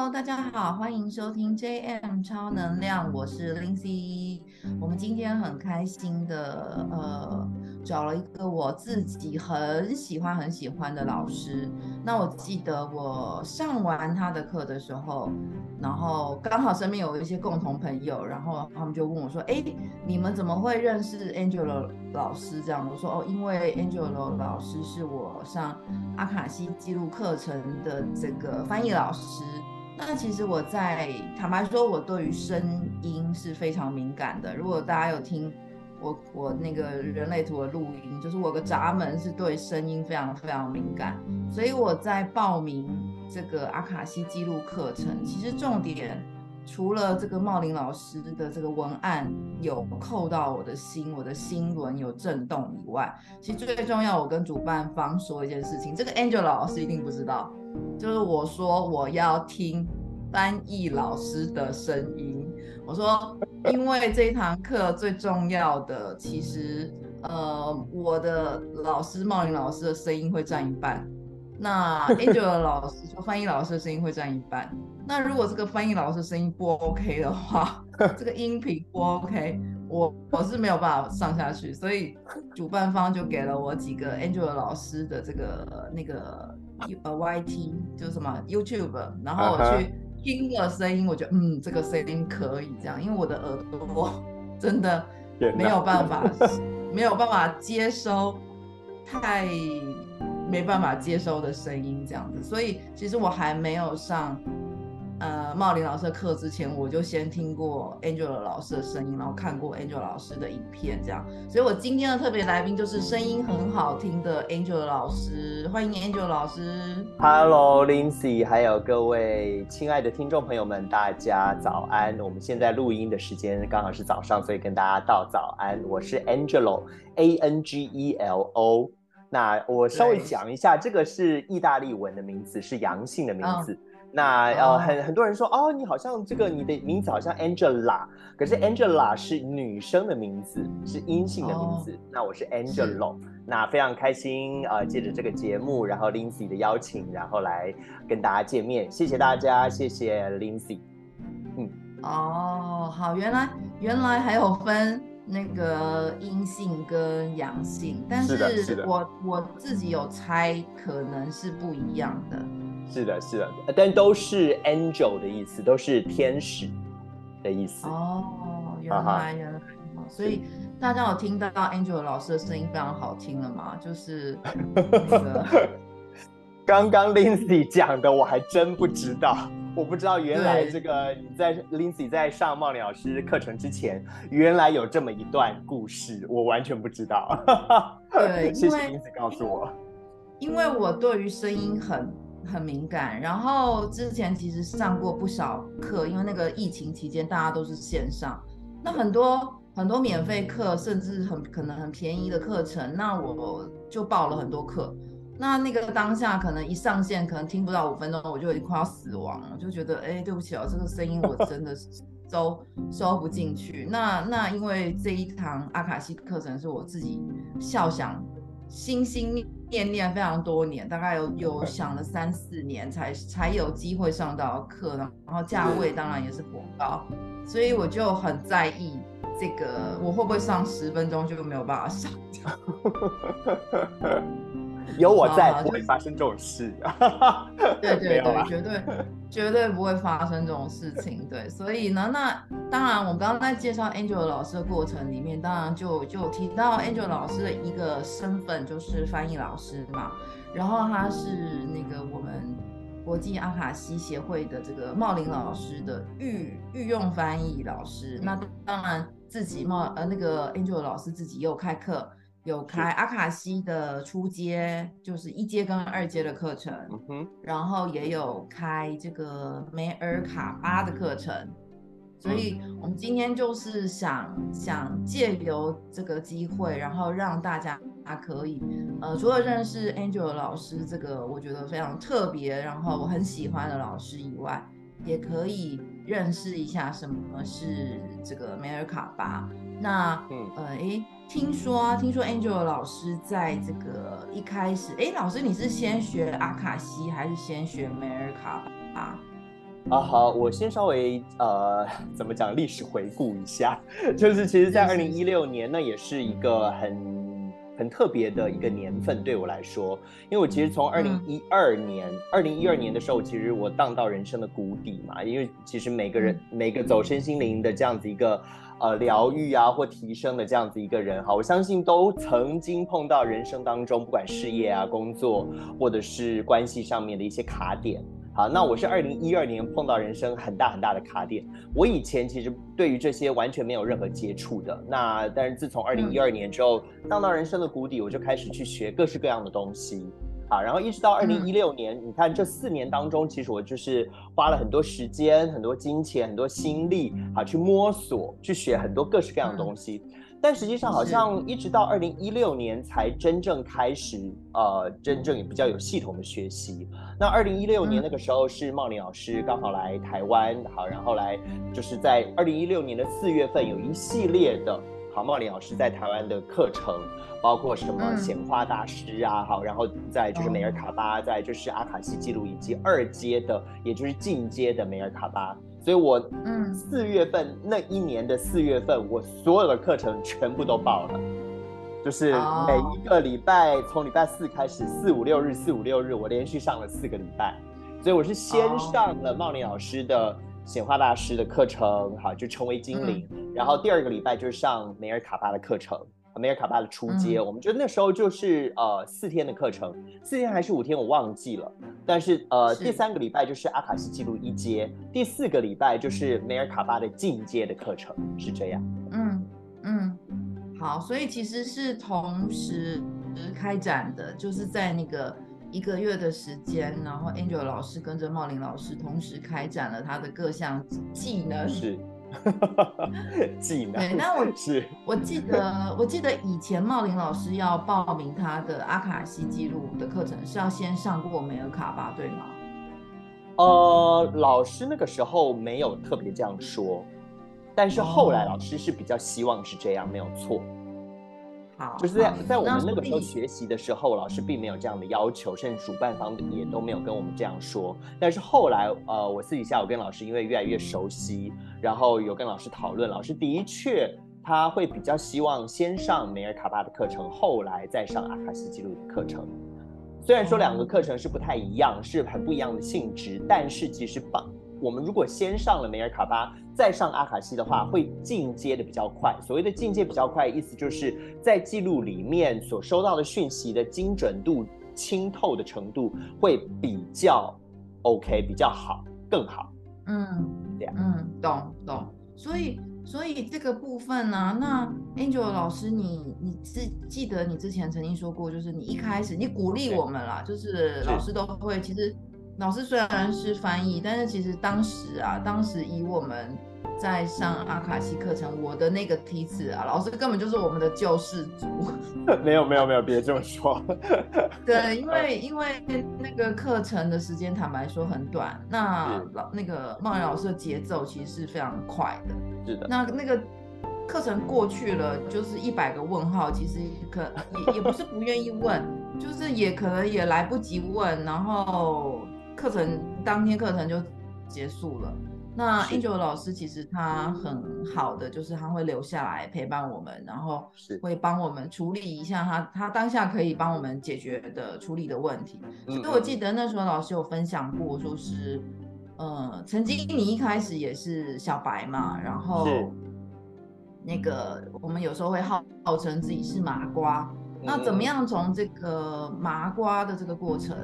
Hello，大家好，欢迎收听 JM 超能量，我是 Lindsay。我们今天很开心的，呃，找了一个我自己很喜欢很喜欢的老师。那我记得我上完他的课的时候，然后刚好身边有一些共同朋友，然后他们就问我说：“哎，你们怎么会认识 Angela 老师？”这样我说：“哦，因为 Angela 老师是我上阿卡西记录课程的这个翻译老师。”那其实我在坦白说，我对于声音是非常敏感的。如果大家有听我我那个人类图的录音，就是我的闸门是对声音非常非常敏感，所以我在报名这个阿卡西记录课程，其实重点除了这个茂林老师的这个文案有扣到我的心，我的心轮有震动以外，其实最重要，我跟主办方说一件事情，这个 Angela 老师一定不知道。就是我说我要听翻译老师的声音，我说因为这一堂课最重要的，其实呃我的老师茂林老师的声音会占一半，那 Angela 老师说翻译老师的声音会占一半，那如果这个翻译老师声音不 OK 的话，这个音频不 OK，我我是没有办法上下去，所以主办方就给了我几个 Angela 老师的这个那个。呃，YT 就是什么 YouTube，然后我去听了声音，我觉得嗯，这个声音可以这样，因为我的耳朵 真的没有办法，没有办法接收太没办法接收的声音这样子，所以其实我还没有上。呃，茂林老师的课之前，我就先听过 Angela 老师的声音，然后看过 Angela 老师的影片，这样。所以我今天的特别来宾就是声音很好听的 Angela 老师，欢迎 Angela 老师。Hello，Lindsay，还有各位亲爱的听众朋友们，大家早安。我们现在录音的时间刚好是早上，所以跟大家道早安。我是 Angelo，A N G E L O。那我稍微讲一下，这个是意大利文的名字，是阳性的名字。嗯那呃，很很多人说哦，你好像这个你的名字好像 Angela，可是 Angela 是女生的名字，是阴性的名字。哦、那我是 Angelo，那非常开心呃，借着这个节目，然后 Lindsay 的邀请，然后来跟大家见面，谢谢大家，谢谢 Lindsay。嗯，哦，好，原来原来还有分那个阴性跟阳性，但是我是我，我自己有猜，可能是不一样的。是的，是的，但都是 angel 的意思，都是天使的意思。哦，原来原来，所以大家有听到 angel 老师的声音非常好听了吗？就是那个 刚刚 Lindsay 讲的，我还真不知道，我不知道原来这个你在 Lindsay 在上茂林老师课程之前，原来有这么一段故事，我完全不知道。对，谢谢 Lindsay 告诉我，因为我对于声音很。很敏感，然后之前其实上过不少课，因为那个疫情期间大家都是线上，那很多很多免费课，甚至很可能很便宜的课程，那我就报了很多课。那那个当下可能一上线，可能听不到五分钟，我就已经快要死亡了，就觉得哎，对不起哦，这个声音我真的是 收收不进去。那那因为这一堂阿卡西课程是我自己笑想。心心念念非常多年，大概有有想了三四年才才有机会上到课，然后价位当然也是颇高，所以我就很在意这个我会不会上十分钟就没有办法上。有我在，不会发生这种事。对对 对，绝对绝对不会发生这种事情。对，所以呢，那当然，我们刚刚在介绍 Angela 老师的过程里面，当然就就提到 Angela 老师的一个身份，就是翻译老师嘛。然后他是那个我们国际阿卡西协会的这个茂林老师的御御用翻译老师。那当然自己茂呃那个 Angela 老师自己也有开课。有开阿卡西的初阶，就是一阶跟二阶的课程，嗯、然后也有开这个梅尔卡巴的课程，所以我们今天就是想想借由这个机会，然后让大家可以，呃，除了认识 Angela 老师这个我觉得非常特别，然后我很喜欢的老师以外，也可以认识一下什么是这个梅尔卡巴。那，嗯，呃，诶。听说啊，听说 Angela 老师在这个一开始，哎，老师你是先学阿卡西还是先学梅尔卡巴？啊，好，我先稍微呃，怎么讲历史回顾一下，就是其实，在二零一六年，那也是一个很很特别的一个年份对我来说，因为我其实从二零一二年，二零一二年的时候，其实我荡到人生的谷底嘛，因为其实每个人每个走身心灵的这样子一个呃疗愈啊或提升的这样子一个人哈，我相信都曾经碰到人生当中不管事业啊、工作或者是关系上面的一些卡点。好，那我是二零一二年碰到人生很大很大的卡点。我以前其实对于这些完全没有任何接触的。那但是自从二零一二年之后，荡到人生的谷底，我就开始去学各式各样的东西。啊，然后一直到二零一六年，你看这四年当中，其实我就是花了很多时间、很多金钱、很多心力啊，去摸索、去学很多各式各样的东西。但实际上，好像一直到二零一六年才真正开始，呃，真正也比较有系统的学习。那二零一六年那个时候是茂林老师刚好来台湾，好，然后来就是在二零一六年的四月份有一系列的，好，茂林老师在台湾的课程，包括什么显化大师啊，好，然后再就是梅尔卡巴，再就是阿卡西记录以及二阶的，也就是进阶的梅尔卡巴。所以我嗯，四月份那一年的四月份，我所有的课程全部都报了，就是每一个礼拜，从礼拜四开始，四五六日，四五六日，我连续上了四个礼拜。所以我是先上了茂林老师的显化大师的课程，好，就成为精灵。然后第二个礼拜就是上梅尔卡巴的课程。梅尔卡巴的初阶，嗯、我们觉得那时候就是呃四天的课程，四天还是五天我忘记了。但是呃是第三个礼拜就是阿卡西记录一阶，第四个礼拜就是梅尔卡巴的进阶的课程，是这样。嗯嗯，好，所以其实是同时开展的，就是在那个一个月的时间，然后 Angel 老师跟着茂林老师同时开展了他的各项技能。是。技能对，那我是我记得，我记得以前茂林老师要报名他的阿卡西记录的课程，是要先上过梅尔卡巴，对吗？呃，老师那个时候没有特别这样说，但是后来老师是比较希望是这样，没有错。就是在在我们那个时候学习的时候，老师并没有这样的要求，甚至主办方也都没有跟我们这样说。但是后来，呃，我私底下我跟老师因为越来越熟悉，然后有跟老师讨论，老师的确他会比较希望先上梅尔卡巴的课程，后来再上阿卡西记录的课程。虽然说两个课程是不太一样，是很不一样的性质，但是其实把。我们如果先上了梅尔卡巴，再上阿卡西的话，会进阶的比较快。所谓的进阶比较快，意思就是在记录里面所收到的讯息的精准度、清透的程度会比较 OK，比较好，更好。嗯，这样。嗯，懂懂。所以，所以这个部分呢、啊，那 Angel 老师你，你你是记得你之前曾经说过，就是你一开始你鼓励我们啦，就是老师都会其实。老师虽然是翻译，但是其实当时啊，当时以我们在上阿卡西课程，我的那个梯次啊，老师根本就是我们的救世主。没有没有没有，别这么说。对，因为因为那个课程的时间，坦白说很短。那老那个茂林老师的节奏其实是非常快的。是的。那那个课程过去了，就是一百个问号，其实可也也不是不愿意问，就是也可能也来不及问，然后。课程当天课程就结束了。那 Angel 老师其实他很好的，就是他会留下来陪伴我们，然后会帮我们处理一下他他当下可以帮我们解决的处理的问题。所以我记得那时候老师有分享过，说是呃，曾经你一开始也是小白嘛，然后那个我们有时候会号号称自己是麻瓜，那怎么样从这个麻瓜的这个过程？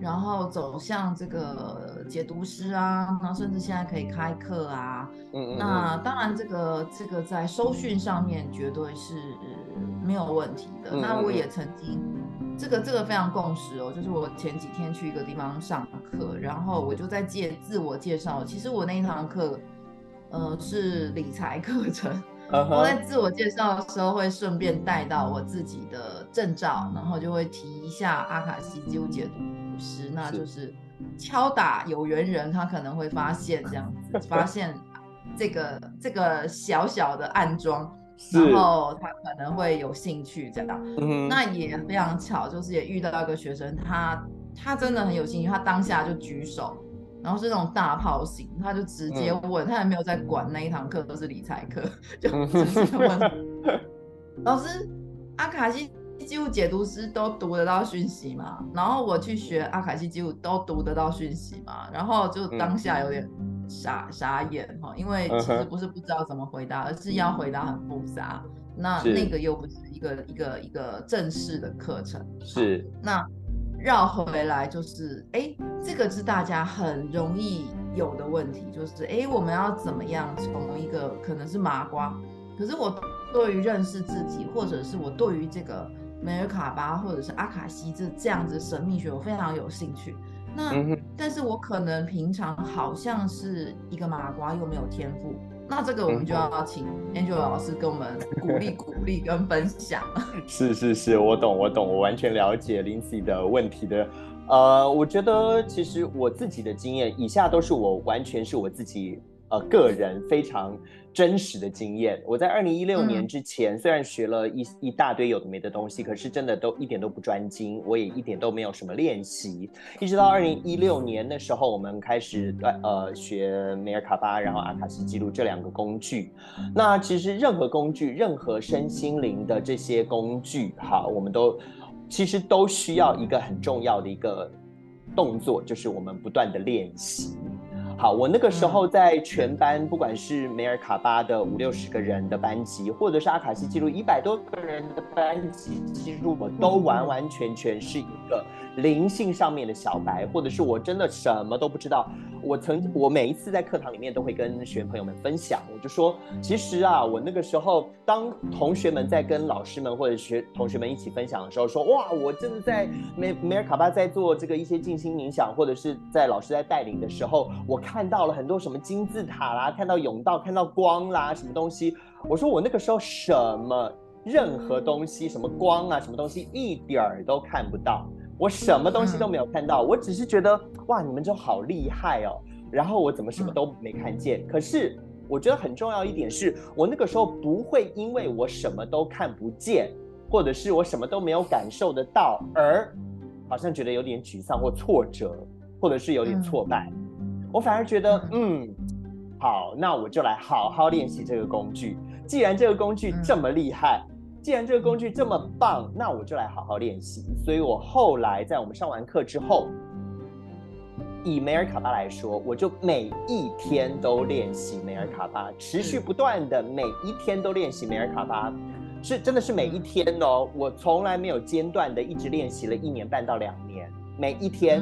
然后走向这个解读师啊，然后甚至现在可以开课啊。嗯嗯。那当然，这个这个在收讯上面绝对是没有问题的。嗯嗯。那我也曾经，这个这个非常共识哦，就是我前几天去一个地方上课，然后我就在介自我介绍。其实我那一堂课，呃，是理财课程。我在自我介绍的时候会顺便带到我自己的证照，然后就会提一下阿卡西记录解读。是，那就是敲打有缘人，他可能会发现这样子，发现这个这个小小的暗桩，然后他可能会有兴趣这样。嗯，那也非常巧，就是也遇到一个学生，他他真的很有兴趣，他当下就举手，然后是那种大炮型，他就直接问，嗯、他也没有在管那一堂课都是理财课，就直接问。老师，阿卡西记录解读师都读得到讯息嘛？然后我去学阿卡西记录都读得到讯息嘛？然后就当下有点傻、嗯、傻眼哈，因为其实不是不知道怎么回答，而是要回答很复杂，那那个又不是一个一个一个正式的课程，是那。绕回来就是，哎，这个是大家很容易有的问题，就是，哎，我们要怎么样从一个可能是麻瓜，可是我对于认识自己，或者是我对于这个梅尔卡巴或者是阿卡西这这样子神秘学，我非常有兴趣。那，但是我可能平常好像是一个麻瓜，又没有天赋。那这个我们就要请 Angel 老师跟我们鼓励鼓励跟分享。是是是，我懂我懂，我完全了解 Lindsay 的问题的。呃，我觉得其实我自己的经验，以下都是我完全是我自己。呃，个人非常真实的经验。我在二零一六年之前，虽然学了一一大堆有的没的东西，可是真的都一点都不专精，我也一点都没有什么练习。一直到二零一六年的时候，我们开始呃学梅尔卡巴，然后阿卡西记录这两个工具。那其实任何工具，任何身心灵的这些工具，哈，我们都其实都需要一个很重要的一个动作，就是我们不断的练习。好，我那个时候在全班，不管是梅尔卡巴的五六十个人的班级，或者是阿卡西记录一百多个人的班级，记录我都完完全全是一个灵性上面的小白，或者是我真的什么都不知道。我曾我每一次在课堂里面都会跟学员朋友们分享，我就说，其实啊，我那个时候当同学们在跟老师们或者学同学们一起分享的时候，说哇，我真的在梅梅尔卡巴在做这个一些静心冥想，或者是在老师在带领的时候，我看到了很多什么金字塔啦，看到甬道，看到光啦，什么东西。我说我那个时候什么任何东西，什么光啊，什么东西一点儿都看不到。我什么东西都没有看到，我只是觉得哇，你们就好厉害哦。然后我怎么什么都没看见？可是我觉得很重要一点是，我那个时候不会因为我什么都看不见，或者是我什么都没有感受得到，而好像觉得有点沮丧或挫折，或者是有点挫败。我反而觉得，嗯，好，那我就来好好练习这个工具。既然这个工具这么厉害。既然这个工具这么棒，那我就来好好练习。所以我后来在我们上完课之后，以梅尔卡巴来说，我就每一天都练习梅尔卡巴，持续不断的每一天都练习梅尔卡巴，是真的是每一天哦，我从来没有间断的一直练习了一年半到两年，每一天。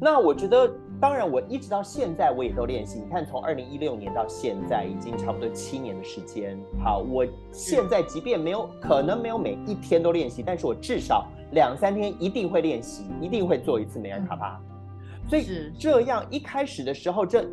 那我觉得。当然，我一直到现在我也都练习。你看，从二零一六年到现在，已经差不多七年的时间。好，我现在即便没有可能没有每一天都练习，但是我至少两三天一定会练习，一定会做一次美尔卡巴。所以这样一开始的时候，这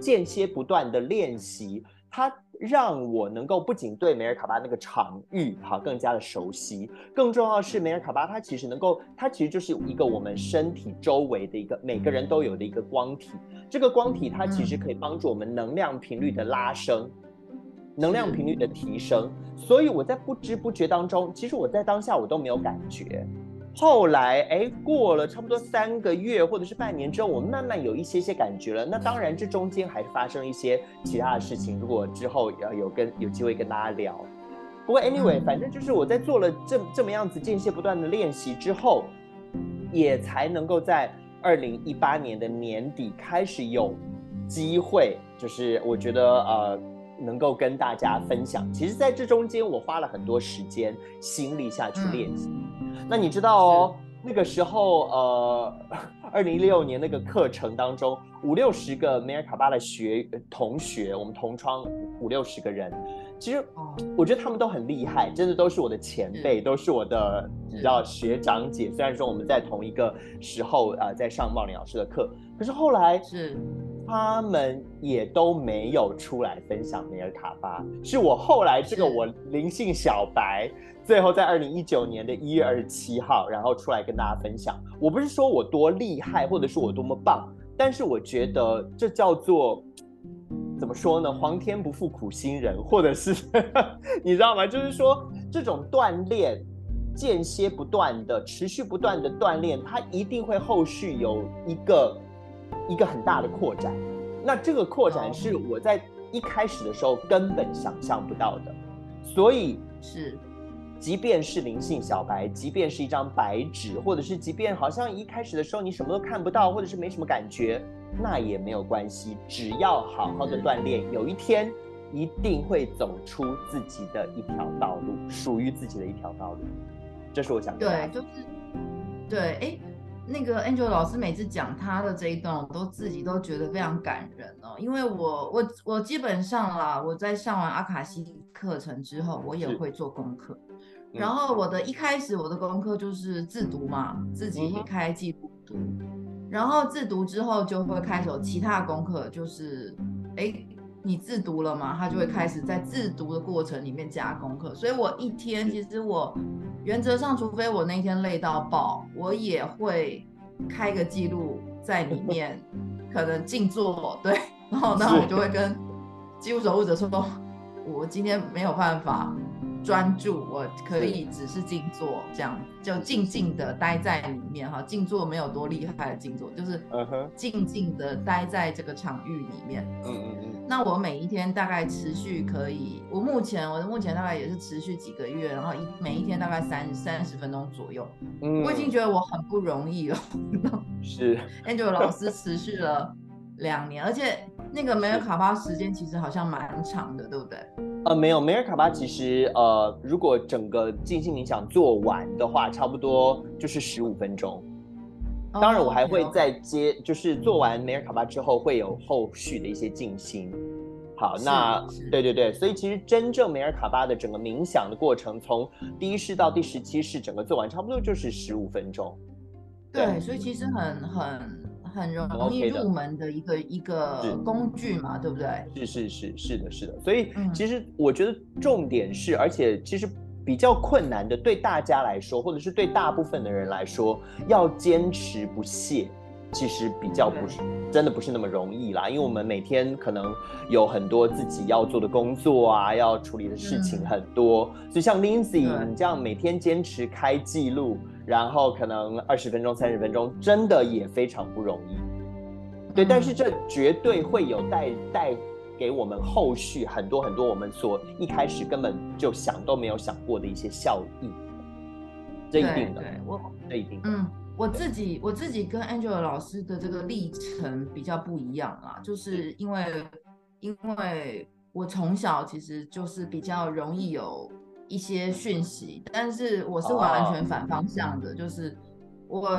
间歇不断的练习，它。让我能够不仅对梅尔卡巴那个场域好更加的熟悉，更重要的是梅尔卡巴它其实能够，它其实就是一个我们身体周围的一个每个人都有的一个光体。这个光体它其实可以帮助我们能量频率的拉升，能量频率的提升。所以我在不知不觉当中，其实我在当下我都没有感觉。后来，哎，过了差不多三个月或者是半年之后，我慢慢有一些些感觉了。那当然，这中间还是发生一些其他的事情。如果之后要有跟有机会跟大家聊，不过 anyway，反正就是我在做了这这么样子间歇不断的练习之后，也才能够在二零一八年的年底开始有机会，就是我觉得呃。能够跟大家分享，其实在这中间我花了很多时间心力下去练习。嗯、那你知道哦，那个时候呃，二零一六年那个课程当中，五六十个梅尔卡巴的学同学，我们同窗五六十个人，其实我觉得他们都很厉害，真的都是我的前辈，都是我的你知道学长姐。虽然说我们在同一个时候啊、呃，在上茂林老师的课，可是后来是。他们也都没有出来分享梅尔卡巴，是我后来这个我灵性小白，最后在二零一九年的一月二十七号，然后出来跟大家分享。我不是说我多厉害，或者是我多么棒，但是我觉得这叫做怎么说呢？皇天不负苦心人，或者是 你知道吗？就是说这种锻炼，间歇不断的、持续不断的锻炼，它一定会后续有一个。一个很大的扩展。那这个扩展是我在一开始的时候根本想象不到的，所以是。即便是灵性小白，即便是一张白纸，或者是即便好像一开始的时候你什么都看不到，或者是没什么感觉，那也没有关系，只要好好的锻炼，有一天一定会走出自己的一条道路，属于自己的一条道路。这是我想。对，就是对，哎，那个 Angel 老师每次讲他的这一段，我都自己都觉得非常感人哦，因为我我我基本上啦，我在上完阿卡西课程之后，我也会做功课。然后我的一开始我的功课就是自读嘛，自己开记录读，然后自读之后就会开始有其他的功课，就是哎，你自读了嘛，他就会开始在自读的过程里面加功课。所以我一天其实我原则上，除非我那天累到爆，我也会开个记录在里面，可能静坐，对，然后然后我就会跟记录守护者说，我今天没有办法。专注，我可以只是静坐，这样就静静的待在里面哈。静坐没有多厉害的静坐，就是静静的待在这个场域里面。嗯嗯嗯。那我每一天大概持续可以，我目前我的目前大概也是持续几个月，然后一每一天大概三三十分钟左右。嗯。我已经觉得我很不容易了。是。Angel 老师持续了两年，而且那个梅尔卡巴时间其实好像蛮长的，对不对？呃，没有，梅尔卡巴其实呃，如果整个静心冥想做完的话，差不多就是十五分钟。当然，我还会再接，哦、就是做完梅尔卡巴之后，会有后续的一些静心。好，那对对对，所以其实真正梅尔卡巴的整个冥想的过程，从第一式到第十七式，整个做完差不多就是十五分钟。对，对，所以其实很很。很容易入门的一个一个工具嘛，对不对？是是是是的，是的。所以其实我觉得重点是，嗯、而且其实比较困难的，对大家来说，或者是对大部分的人来说，要坚持不懈，其实比较不是真的不是那么容易啦。因为我们每天可能有很多自己要做的工作啊，要处理的事情很多，嗯、所以像 Lindsay 你这样每天坚持开记录。然后可能二十分钟、三十分钟，真的也非常不容易。对，但是这绝对会有带带给我们后续很多很多我们所一开始根本就想都没有想过的一些效益。这一定的，对，我这一定。嗯，我自己我自己跟 Angela 老师的这个历程比较不一样啊，就是因为因为我从小其实就是比较容易有。一些讯息，但是我是完全反方向的，oh. 就是我，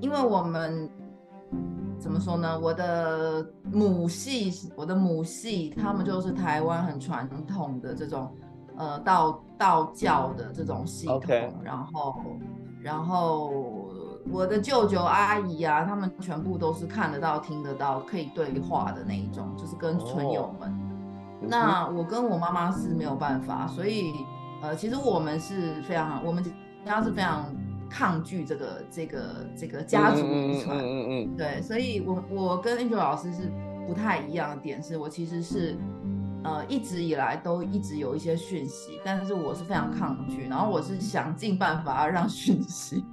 因为我们怎么说呢？我的母系，我的母系，他们就是台湾很传统的这种呃道道教的这种系统，Okay. 然后然后我的舅舅阿姨啊，他们全部都是看得到、听得到、可以对话的那一种，就是跟村友们。Oh. 那我跟我妈妈是没有办法，所以。呃，其实我们是非常，我们家是非常抗拒这个这个这个家族遗传，嗯嗯嗯，对，所以我我跟 Angel 老师是不太一样的点，是我其实是呃一直以来都一直有一些讯息，但是我是非常抗拒，然后我是想尽办法要让讯息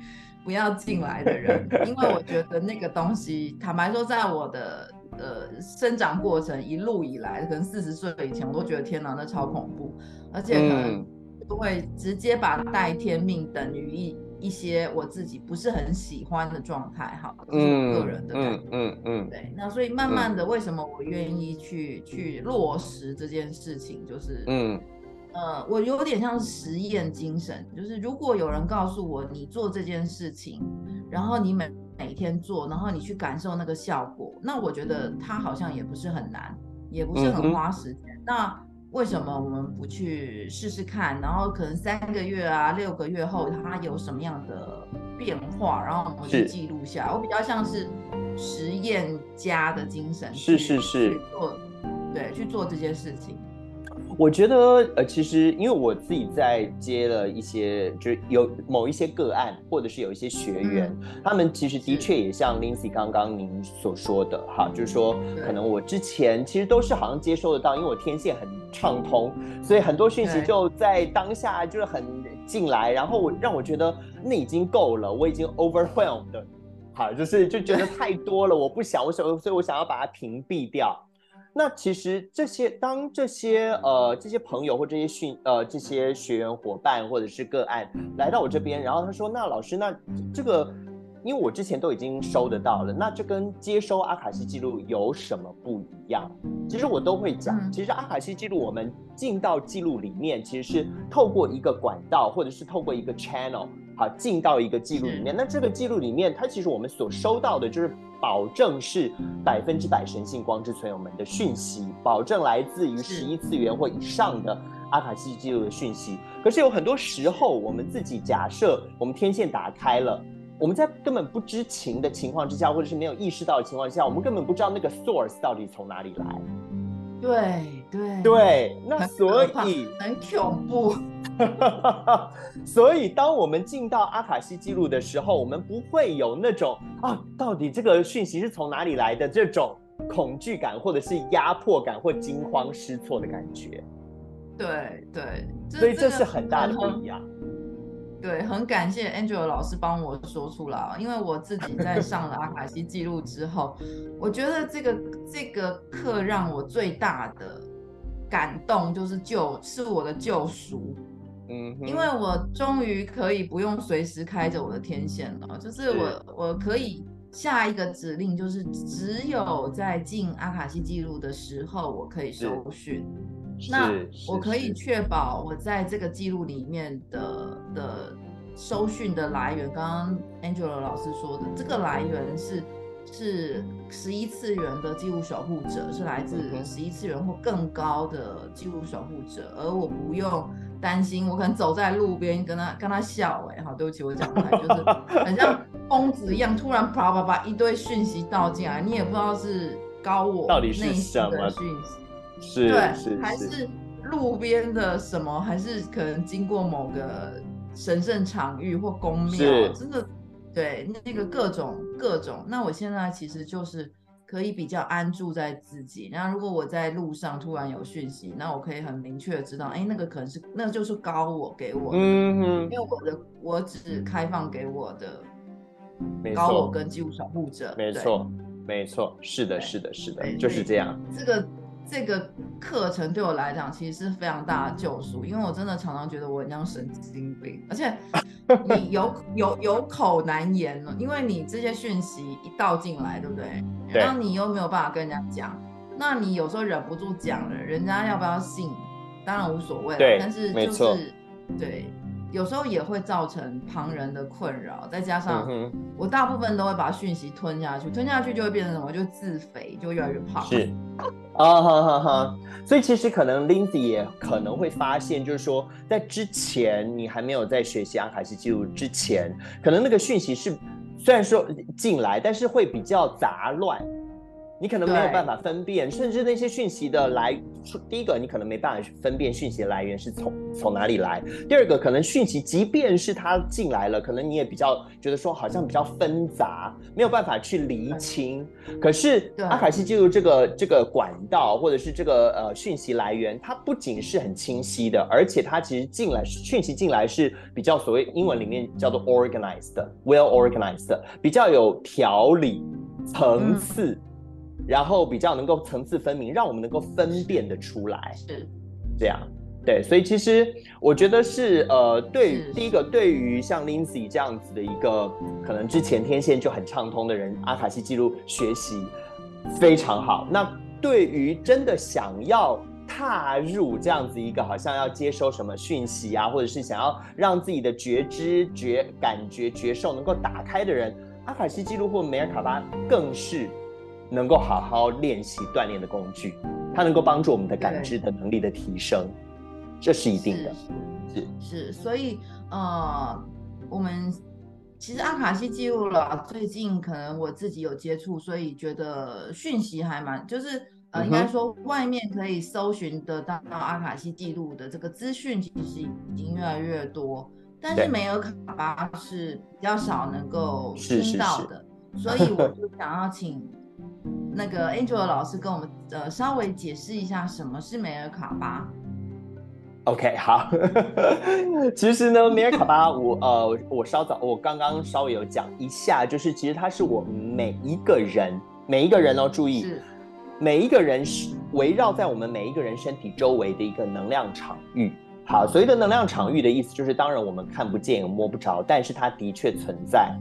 不要进来的人，因为我觉得那个东西，坦白说，在我的呃生长过程一路以来，可能四十岁以前，我都觉得天哪，那超恐怖，而且可能。会直接把带天命等于一一些我自己不是很喜欢的状态，哈，这是我个人的感觉，嗯嗯，嗯对。那所以慢慢的，为什么我愿意去去落实这件事情，就是，嗯，呃，我有点像实验精神，就是如果有人告诉我你做这件事情，然后你每每天做，然后你去感受那个效果，那我觉得它好像也不是很难，也不是很花时间，嗯、那。为什么我们不去试试看？然后可能三个月啊、六个月后，它有什么样的变化，然后我们去记录下来。我比较像是实验家的精神，是是是，去做，对，去做这些事情。我觉得，呃，其实因为我自己在接了一些，就是有某一些个案，或者是有一些学员，嗯、他们其实的确也像 Lindsay 刚刚您所说的，哈，就是说，可能我之前其实都是好像接收得到，因为我天线很畅通，所以很多讯息就在当下就是很进来，然后我让我觉得那已经够了，我已经 overwhelmed。好，就是就觉得太多了，我不想，我想，所以我想要把它屏蔽掉。那其实这些，当这些呃这些朋友或这些训呃这些学员伙伴或者是个案来到我这边，然后他说：“那老师，那这个。”因为我之前都已经收得到了，那这跟接收阿卡西记录有什么不一样？其实我都会讲。其实阿卡西记录，我们进到记录里面，其实是透过一个管道，或者是透过一个 channel，好，进到一个记录里面。那这个记录里面，它其实我们所收到的，就是保证是百分之百神性光之存有们的讯息，保证来自于十一次元或以上的阿卡西记录的讯息。可是有很多时候，我们自己假设我们天线打开了。我们在根本不知情的情况之下，或者是没有意识到的情况下，我们根本不知道那个 source 到底从哪里来。对对对，那所以很恐怖。所以当我们进到阿卡西记录的时候，我们不会有那种啊，到底这个讯息是从哪里来的这种恐惧感，或者是压迫感，或惊慌失措的感觉。对对，所以这是很大的不一样。对，很感谢 Angela 老师帮我说出来，因为我自己在上了阿卡西记录之后，我觉得这个这个课让我最大的感动就是救，是我的救赎。嗯，因为我终于可以不用随时开着我的天线了，就是我我可以下一个指令，就是只有在进阿卡西记录的时候，我可以收讯。那我可以确保我在这个记录里面的的收讯的来源，刚刚 Angela 老师说的，这个来源是是十一次元的记录守护者，是来自十一次元或更高的记录守护者，而我不用担心，我可能走在路边跟他跟他笑，哎，好，对不起，我讲台就是 很像疯子一样，突然啪啪啪一堆讯息倒进来，你也不知道是高我到底是什么讯息。是对，是还是路边的什么，还是可能经过某个神圣场域或宫庙，真的，对，那个各种各种。那我现在其实就是可以比较安住在自己。那如果我在路上突然有讯息，那我可以很明确的知道，哎，那个可能是，那个就是高我给我的，嗯哼，因为我的我只开放给我的高我跟记录守护者，没错，没错，是的，是的，是的，就是这样。这个。这个课程对我来讲其实是非常大的救赎，因为我真的常常觉得我很像神经病，而且你 有有有口难言了，因为你这些讯息一倒进来，对不对？对。然后你又没有办法跟人家讲，那你有时候忍不住讲了，人家要不要信？当然无所谓了。对。但是就是对，有时候也会造成旁人的困扰，再加上我大部分都会把讯息吞下去，吞下去就会变成什么？就自肥，就越来越胖。是。啊哈哈哈！所以其实可能 Lindsay 也可能会发现，就是说在之前你还没有在学习安海西记录之前，可能那个讯息是虽然说进来，但是会比较杂乱。你可能没有办法分辨，甚至那些讯息的来，第一个你可能没办法分辨讯息的来源是从从哪里来。第二个，可能讯息即便是它进来了，可能你也比较觉得说好像比较纷杂，没有办法去厘清。可是阿卡西记录这个这个管道或者是这个呃讯息来源，它不仅是很清晰的，而且它其实进来讯息进来是比较所谓英文里面叫做 organized，well organized，比较有条理、层次。嗯然后比较能够层次分明，让我们能够分辨得出来，是这样，对，所以其实我觉得是呃，对，第一个对于像 Lindsay 这样子的一个可能之前天线就很畅通的人，阿卡西记录学习非常好。那对于真的想要踏入这样子一个好像要接收什么讯息啊，或者是想要让自己的觉知觉感觉觉受能够打开的人，阿卡西记录或梅尔卡巴更是。能够好好练习锻炼的工具，它能够帮助我们的感知的能力的提升，这是一定的。是是，是，所以呃，我们其实阿卡西记录了，最近可能我自己有接触，所以觉得讯息还蛮，就是呃，应该说外面可以搜寻得到阿卡西记录的这个资讯，其实已经越来越多，但是梅尔卡巴是比较少能够听到的，是是是，所以我就想要请。那个 Angela 老师跟我们呃稍微解释一下什么是梅尔卡巴。OK，好。其实呢，梅尔卡巴，我呃，我稍早，我刚刚稍微有讲一下，就是其实它是我们每一个人，每一个人哦，注意，是每一个人是围绕在我们每一个人身体周围的一个能量场域。好，所谓的能量场域的意思，就是当然我们看不见、摸不着，但是它的确存在。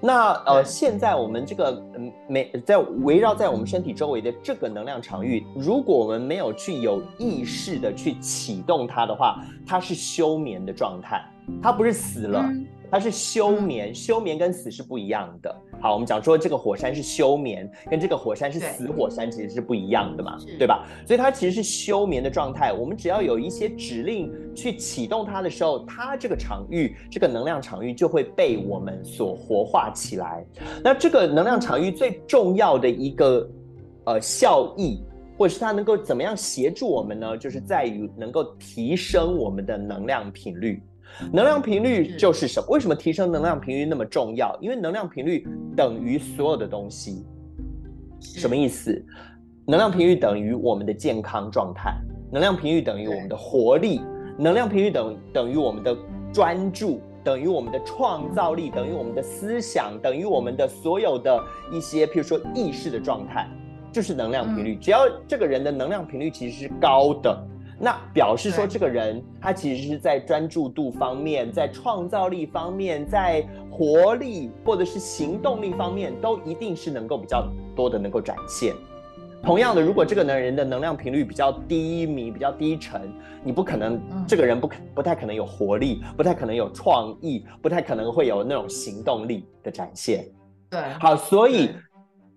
那呃，现在我们这个嗯，没在围绕在我们身体周围的这个能量场域，如果我们没有去有意识的去启动它的话，它是休眠的状态，它不是死了。嗯它是休眠，休眠跟死是不一样的。好，我们讲说这个火山是休眠，跟这个火山是死火山其实是不一样的嘛，对吧？所以它其实是休眠的状态。我们只要有一些指令去启动它的时候，它这个场域，这个能量场域就会被我们所活化起来。那这个能量场域最重要的一个呃效益，或者是它能够怎么样协助我们呢？就是在于能够提升我们的能量频率。能量频率就是什么？为什么提升能量频率那么重要？因为能量频率等于所有的东西。什么意思？能量频率等于我们的健康状态，能量频率等于我们的活力，能量频率等等于我们的专注，等于我们的创造力，等于我们的思想，等于我们的所有的一些，譬如说意识的状态，就是能量频率。只要这个人的能量频率其实是高的。那表示说，这个人他其实是在专注度方面，在创造力方面，在活力或者是行动力方面，都一定是能够比较多的能够展现。同样的，如果这个男人的能量频率比较低迷、比较低沉，你不可能，这个人不可不太可能有活力，不太可能有创意，不太可能会有那种行动力的展现。对，好，所以。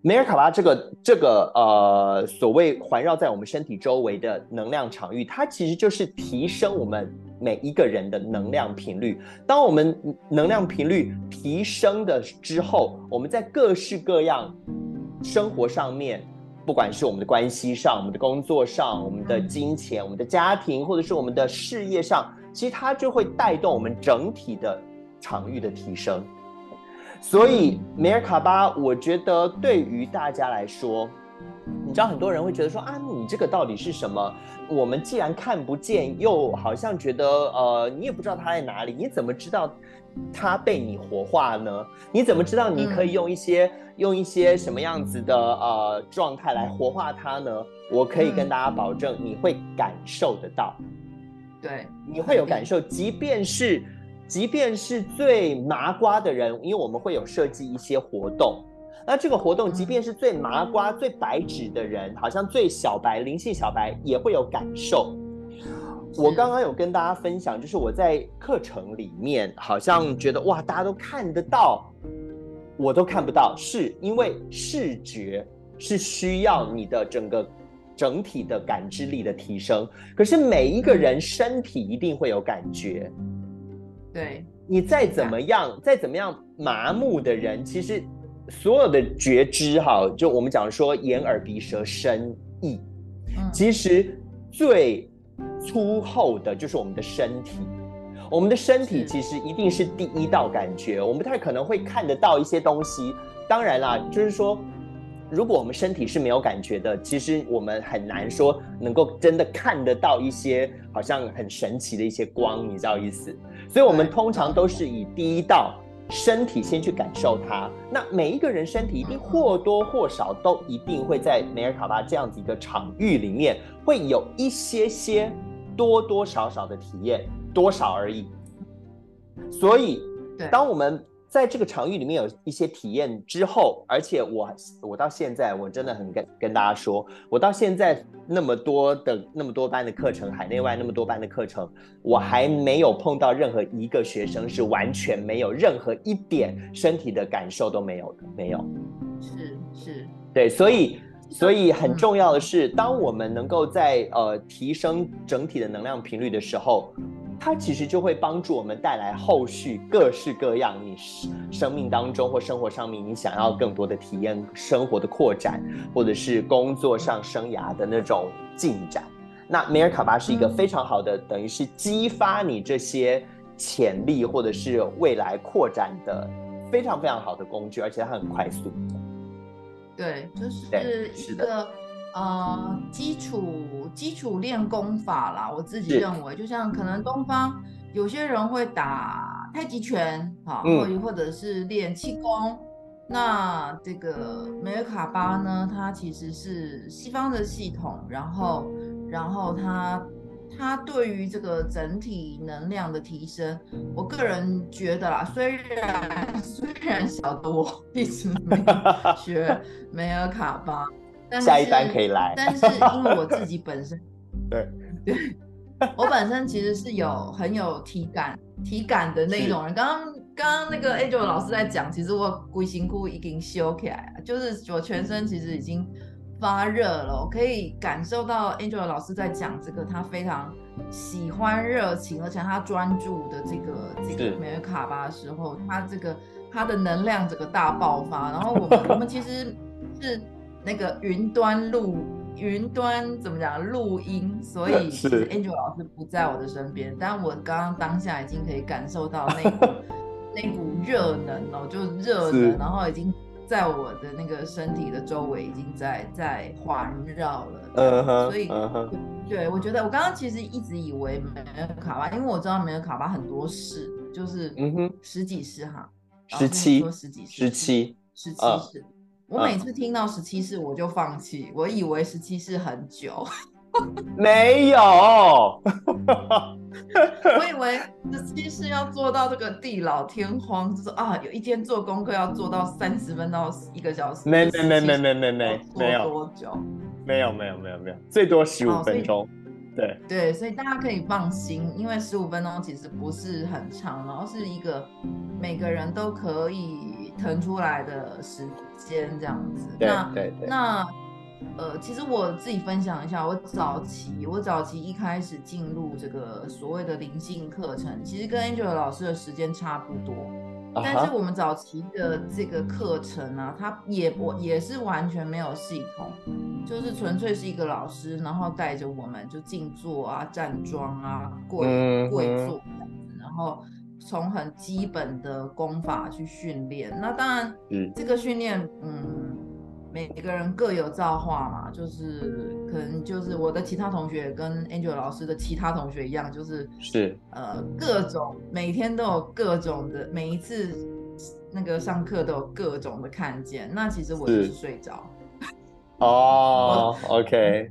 梅尔卡巴这个这个呃，所谓环绕在我们身体周围的能量场域，它其实就是提升我们每一个人的能量频率。当我们能量频率提升的之后，我们在各式各样生活上面，不管是我们的关系上、我们的工作上、我们的金钱、我们的家庭，或者是我们的事业上，其实它就会带动我们整体的场域的提升。所以梅尔卡巴，我觉得对于大家来说，你知道很多人会觉得说啊，你这个到底是什么？我们既然看不见，又好像觉得呃，你也不知道它在哪里，你怎么知道它被你活化呢？你怎么知道你可以用一些、嗯、用一些什么样子的呃状态来活化它呢？我可以跟大家保证，你会感受得到，对，你会有感受，即便是。即便是最麻瓜的人，因为我们会有设计一些活动，那这个活动，即便是最麻瓜、最白纸的人，好像最小白、灵性小白也会有感受。我刚刚有跟大家分享，就是我在课程里面，好像觉得哇，大家都看得到，我都看不到，是因为视觉是需要你的整个整体的感知力的提升，可是每一个人身体一定会有感觉。对，你再怎么样，再怎么样麻木的人，其实所有的觉知哈，就我们讲说眼耳鼻舌身意，其实最粗厚的就是我们的身体。我们的身体其实一定是第一道感觉，我们不太可能会看得到一些东西。当然啦，就是说，如果我们身体是没有感觉的，其实我们很难说能够真的看得到一些好像很神奇的一些光，你知道意思？所以，我们通常都是以第一道身体先去感受它。那每一个人身体一定或多或少都一定会在梅尔卡巴这样子一个场域里面，会有一些些多多少少的体验，多少而已。所以，当我们在这个场域里面有一些体验之后，而且我我到现在我真的很跟跟大家说，我到现在那么多的那么多班的课程，海内外那么多班的课程，我还没有碰到任何一个学生是完全没有任何一点身体的感受都没有的，没有。是是，对，所以所以很重要的是，当我们能够在呃提升整体的能量频率的时候。它其实就会帮助我们带来后续各式各样你生命当中或生活上面你想要更多的体验、生活的扩展，或者是工作上生涯的那种进展。那梅尔卡巴是一个非常好的，等于是激发你这些潜力或者是未来扩展的非常非常好的工具，而且它很快速。对，就是一个呃，基础基础练功法啦，我自己认为，就像可能东方有些人会打太极拳，好，或、嗯、或者是练气功，那这个梅尔卡巴呢，它其实是西方的系统，然后然后它它对于这个整体能量的提升，我个人觉得啦，虽然 虽然小的我 一直没有学梅尔卡巴。下一单可以来，但是因为我自己本身，对对，我本身其实是有很有体感体感的那一种人。刚刚刚刚那个 Angel 老师在讲，其实我龟形裤已经修起来了，就是我全身其实已经发热了，我可以感受到 Angel 老师在讲这个，他非常喜欢热情，而且他专注的这个这个梅尔卡巴的时候，他这个他的能量整个大爆发。然后我们我们其实是。那个云端录云端怎么讲录音，所以 其实 Angel 老师不在我的身边，但我刚刚当下已经可以感受到那股 那股热能哦，就热能，然后已经在我的那个身体的周围已经在在环绕了。Uh -huh, 所以，uh -huh. 对，我觉得我刚刚其实一直以为梅尔卡巴，因为我知道梅尔卡巴很多事，就是嗯哼十几世哈，十七说十几十七十七式。我每次听到十七式我就放弃，我以为十七式很久，没有，我以为十七式要做到这个地老天荒，就是啊，有一天做功课要做到三十分到一个小时，没没没没没没没没有多久，没有没有没有没有，最多十五分钟。对。对，所以大家可以放心，因为十五分钟其实不是很长，然后是一个每个人都可以腾出来的时间这样子。对那对对。那呃，其实我自己分享一下，我早期我早期一开始进入这个所谓的灵性课程，其实跟 Angel 老师的时间差不多。但是我们早期的这个课程呢、啊，它也我也是完全没有系统，就是纯粹是一个老师，然后带着我们就静坐啊、站桩啊、跪跪坐然后从很基本的功法去训练。那当然，嗯这个训练，嗯。每个人各有造化嘛，就是可能就是我的其他同学跟 Angel 老师的其他同学一样，就是是呃各种每天都有各种的，每一次那个上课都有各种的看见。那其实我就是睡着。哦、oh,，OK。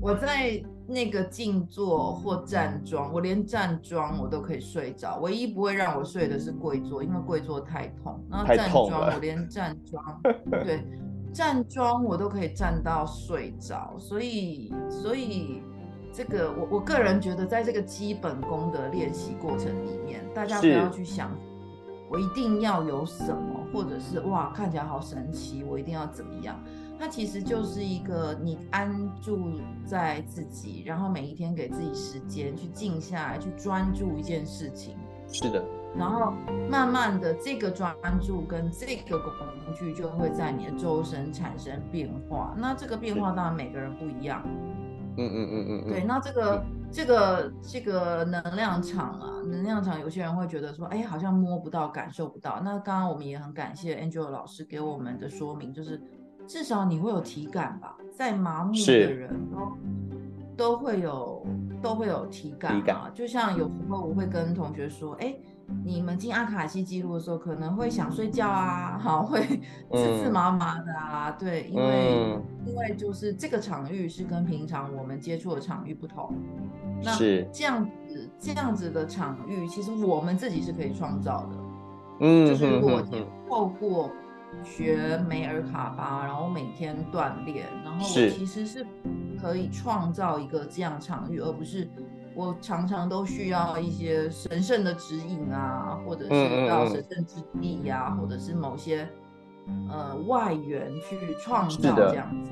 我在那个静坐或站桩，我连站桩我都可以睡着，唯一不会让我睡的是跪坐，因为跪坐太痛。然后 站桩我连站桩对。站桩我都可以站到睡着，所以所以这个我我个人觉得，在这个基本功的练习过程里面，大家不要去想我一定要有什么，或者是哇看起来好神奇，我一定要怎么样？它其实就是一个你安住在自己，然后每一天给自己时间去静下来，去专注一件事情。是的。然后慢慢的，这个专注跟这个工具就会在你的周身产生变化。那这个变化当然每个人不一样。嗯嗯嗯嗯。对，那这个这个这个能量场啊，能量场，有些人会觉得说，哎，好像摸不到，感受不到。那刚刚我们也很感谢 Angel 老师给我们的说明，就是至少你会有体感吧，在麻木的人都都会有都会有体感啊。就像有时候我会跟同学说，哎。你们进阿卡西记录的时候，可能会想睡觉啊，好，会刺刺麻麻的啊，嗯、对，因为、嗯、因为就是这个场域是跟平常我们接触的场域不同，那这样子这样子的场域，其实我们自己是可以创造的，嗯，就是如果你透过学梅尔卡巴，然后每天锻炼，然后我其实是可以创造一个这样场域，而不是。我常常都需要一些神圣的指引啊，或者是到神圣之地呀、啊嗯嗯嗯，或者是某些呃外援去创造这样子。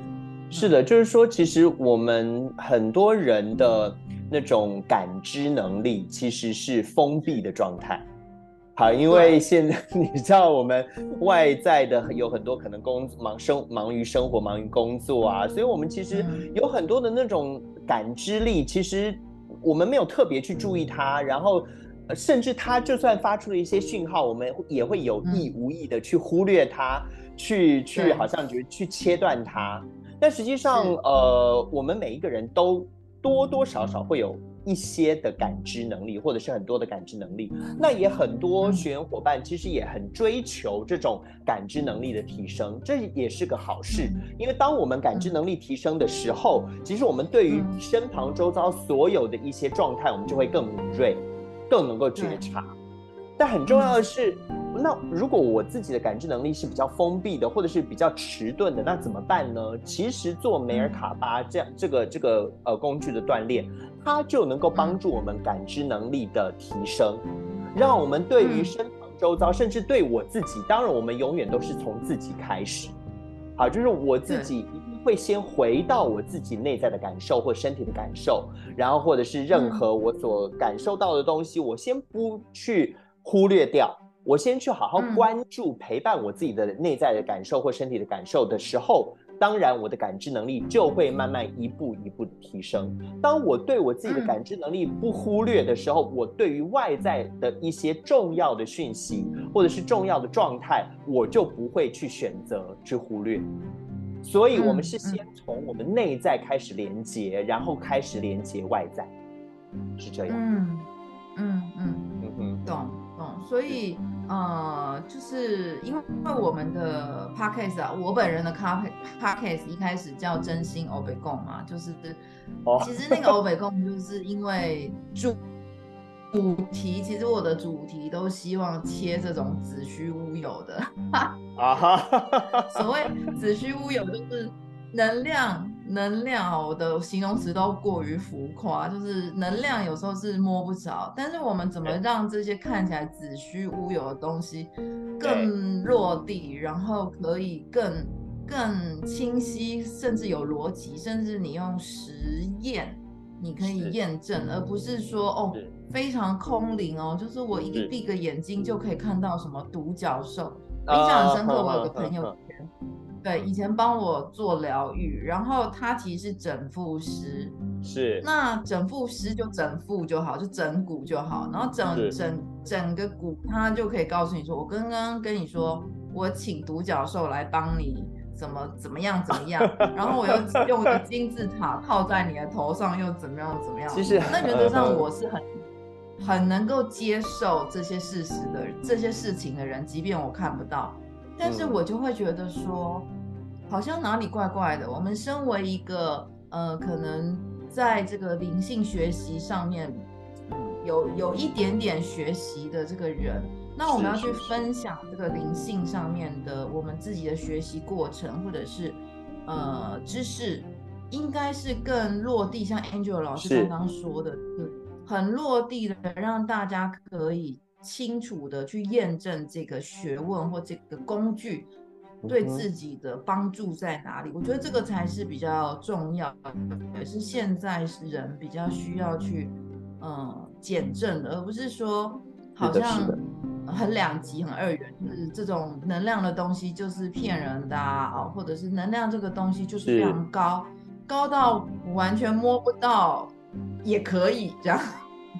是的，是的，就是说，其实我们很多人的那种感知能力其实是封闭的状态。好，因为现在 你知道，我们外在的有很多可能工忙生忙于生活，忙于工作啊，所以我们其实有很多的那种感知力，其实。我们没有特别去注意它，然后，甚至它就算发出了一些讯号，我们也会有意无意的去忽略它，嗯、去去好像觉得去切断它。但实际上，呃，我们每一个人都多多少少会有一些的感知能力，或者是很多的感知能力。那也很多学员伙伴其实也很追求这种感知能力的提升，这也是个好事。因为当我们感知能力提升的时候，其实我们对于身旁周遭所有的一些状态，我们就会更敏锐，更能够觉察。但很重要的是，那如果我自己的感知能力是比较封闭的，或者是比较迟钝的，那怎么办呢？其实做梅尔卡巴这样这个这个呃工具的锻炼，它就能够帮助我们感知能力的提升，让我们对于身旁周遭，甚至对我自己，当然我们永远都是从自己开始，好，就是我自己一定会先回到我自己内在的感受或身体的感受，然后或者是任何我所感受到的东西，我先不去。忽略掉，我先去好好关注、陪伴我自己的内在的感受或身体的感受的时候，当然我的感知能力就会慢慢一步一步的提升。当我对我自己的感知能力不忽略的时候，我对于外在的一些重要的讯息或者是重要的状态，我就不会去选择去忽略。所以，我们是先从我们内在开始连接，然后开始连接外在，是这样。嗯嗯嗯嗯嗯，所以，呃，就是因为我们的 podcast 啊，我本人的 podcast 一开始叫真心欧北共嘛，就是，其实那个欧北共就是因为主主题，其实我的主题都希望切这种子虚乌有的，啊哈，所谓子虚乌有就是能量。能量，我的形容词都过于浮夸，就是能量有时候是摸不着，但是我们怎么让这些看起来子虚乌有的东西更落地，然后可以更更清晰，甚至有逻辑，甚至你用实验你可以验证，而不是说哦非常空灵哦，就是我一个闭个眼睛就可以看到什么独角兽，印象很深刻，我有个朋友。对，以前帮我做疗愈，然后他其实是整复师，是那整复师就整复就好，就整骨就好，然后整整整个骨，他就可以告诉你说，我刚刚跟你说，我请独角兽来帮你怎么怎么样怎么样，然后我又 用一个金字塔套在你的头上，又怎么样怎么样。其实那原则上我是很很能够接受这些事实的这些事情的人，即便我看不到。但是我就会觉得说，好像哪里怪怪的。我们身为一个呃，可能在这个灵性学习上面，嗯有有一点点学习的这个人，那我们要去分享这个灵性上面的我们自己的学习过程，或者是呃知识，应该是更落地。像 Angel 老师刚刚说的，很落地的，让大家可以。清楚的去验证这个学问或这个工具对自己的帮助在哪里，我觉得这个才是比较重要的，也是现在人比较需要去嗯检证的，而不是说好像很两极、很二元，就是这种能量的东西就是骗人的啊，或者是能量这个东西就是非常高，高到完全摸不到也可以这样。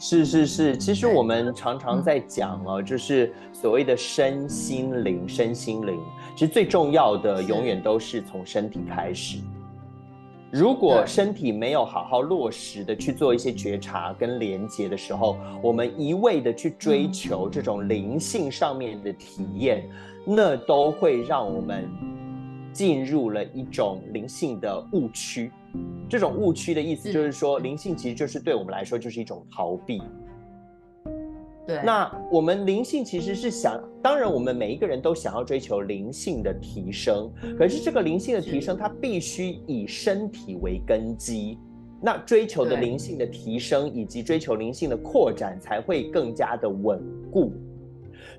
是是是，其实我们常常在讲哦，就是所谓的身心灵，身心灵，其实最重要的永远都是从身体开始。如果身体没有好好落实的去做一些觉察跟连接的时候，我们一味的去追求这种灵性上面的体验，那都会让我们进入了一种灵性的误区。这种误区的意思就是说，灵性其实就是对我们来说就是一种逃避。对，那我们灵性其实是想，当然我们每一个人都想要追求灵性的提升，可是这个灵性的提升，它必须以身体为根基，那追求的灵性的提升以及追求灵性的扩展才会更加的稳固。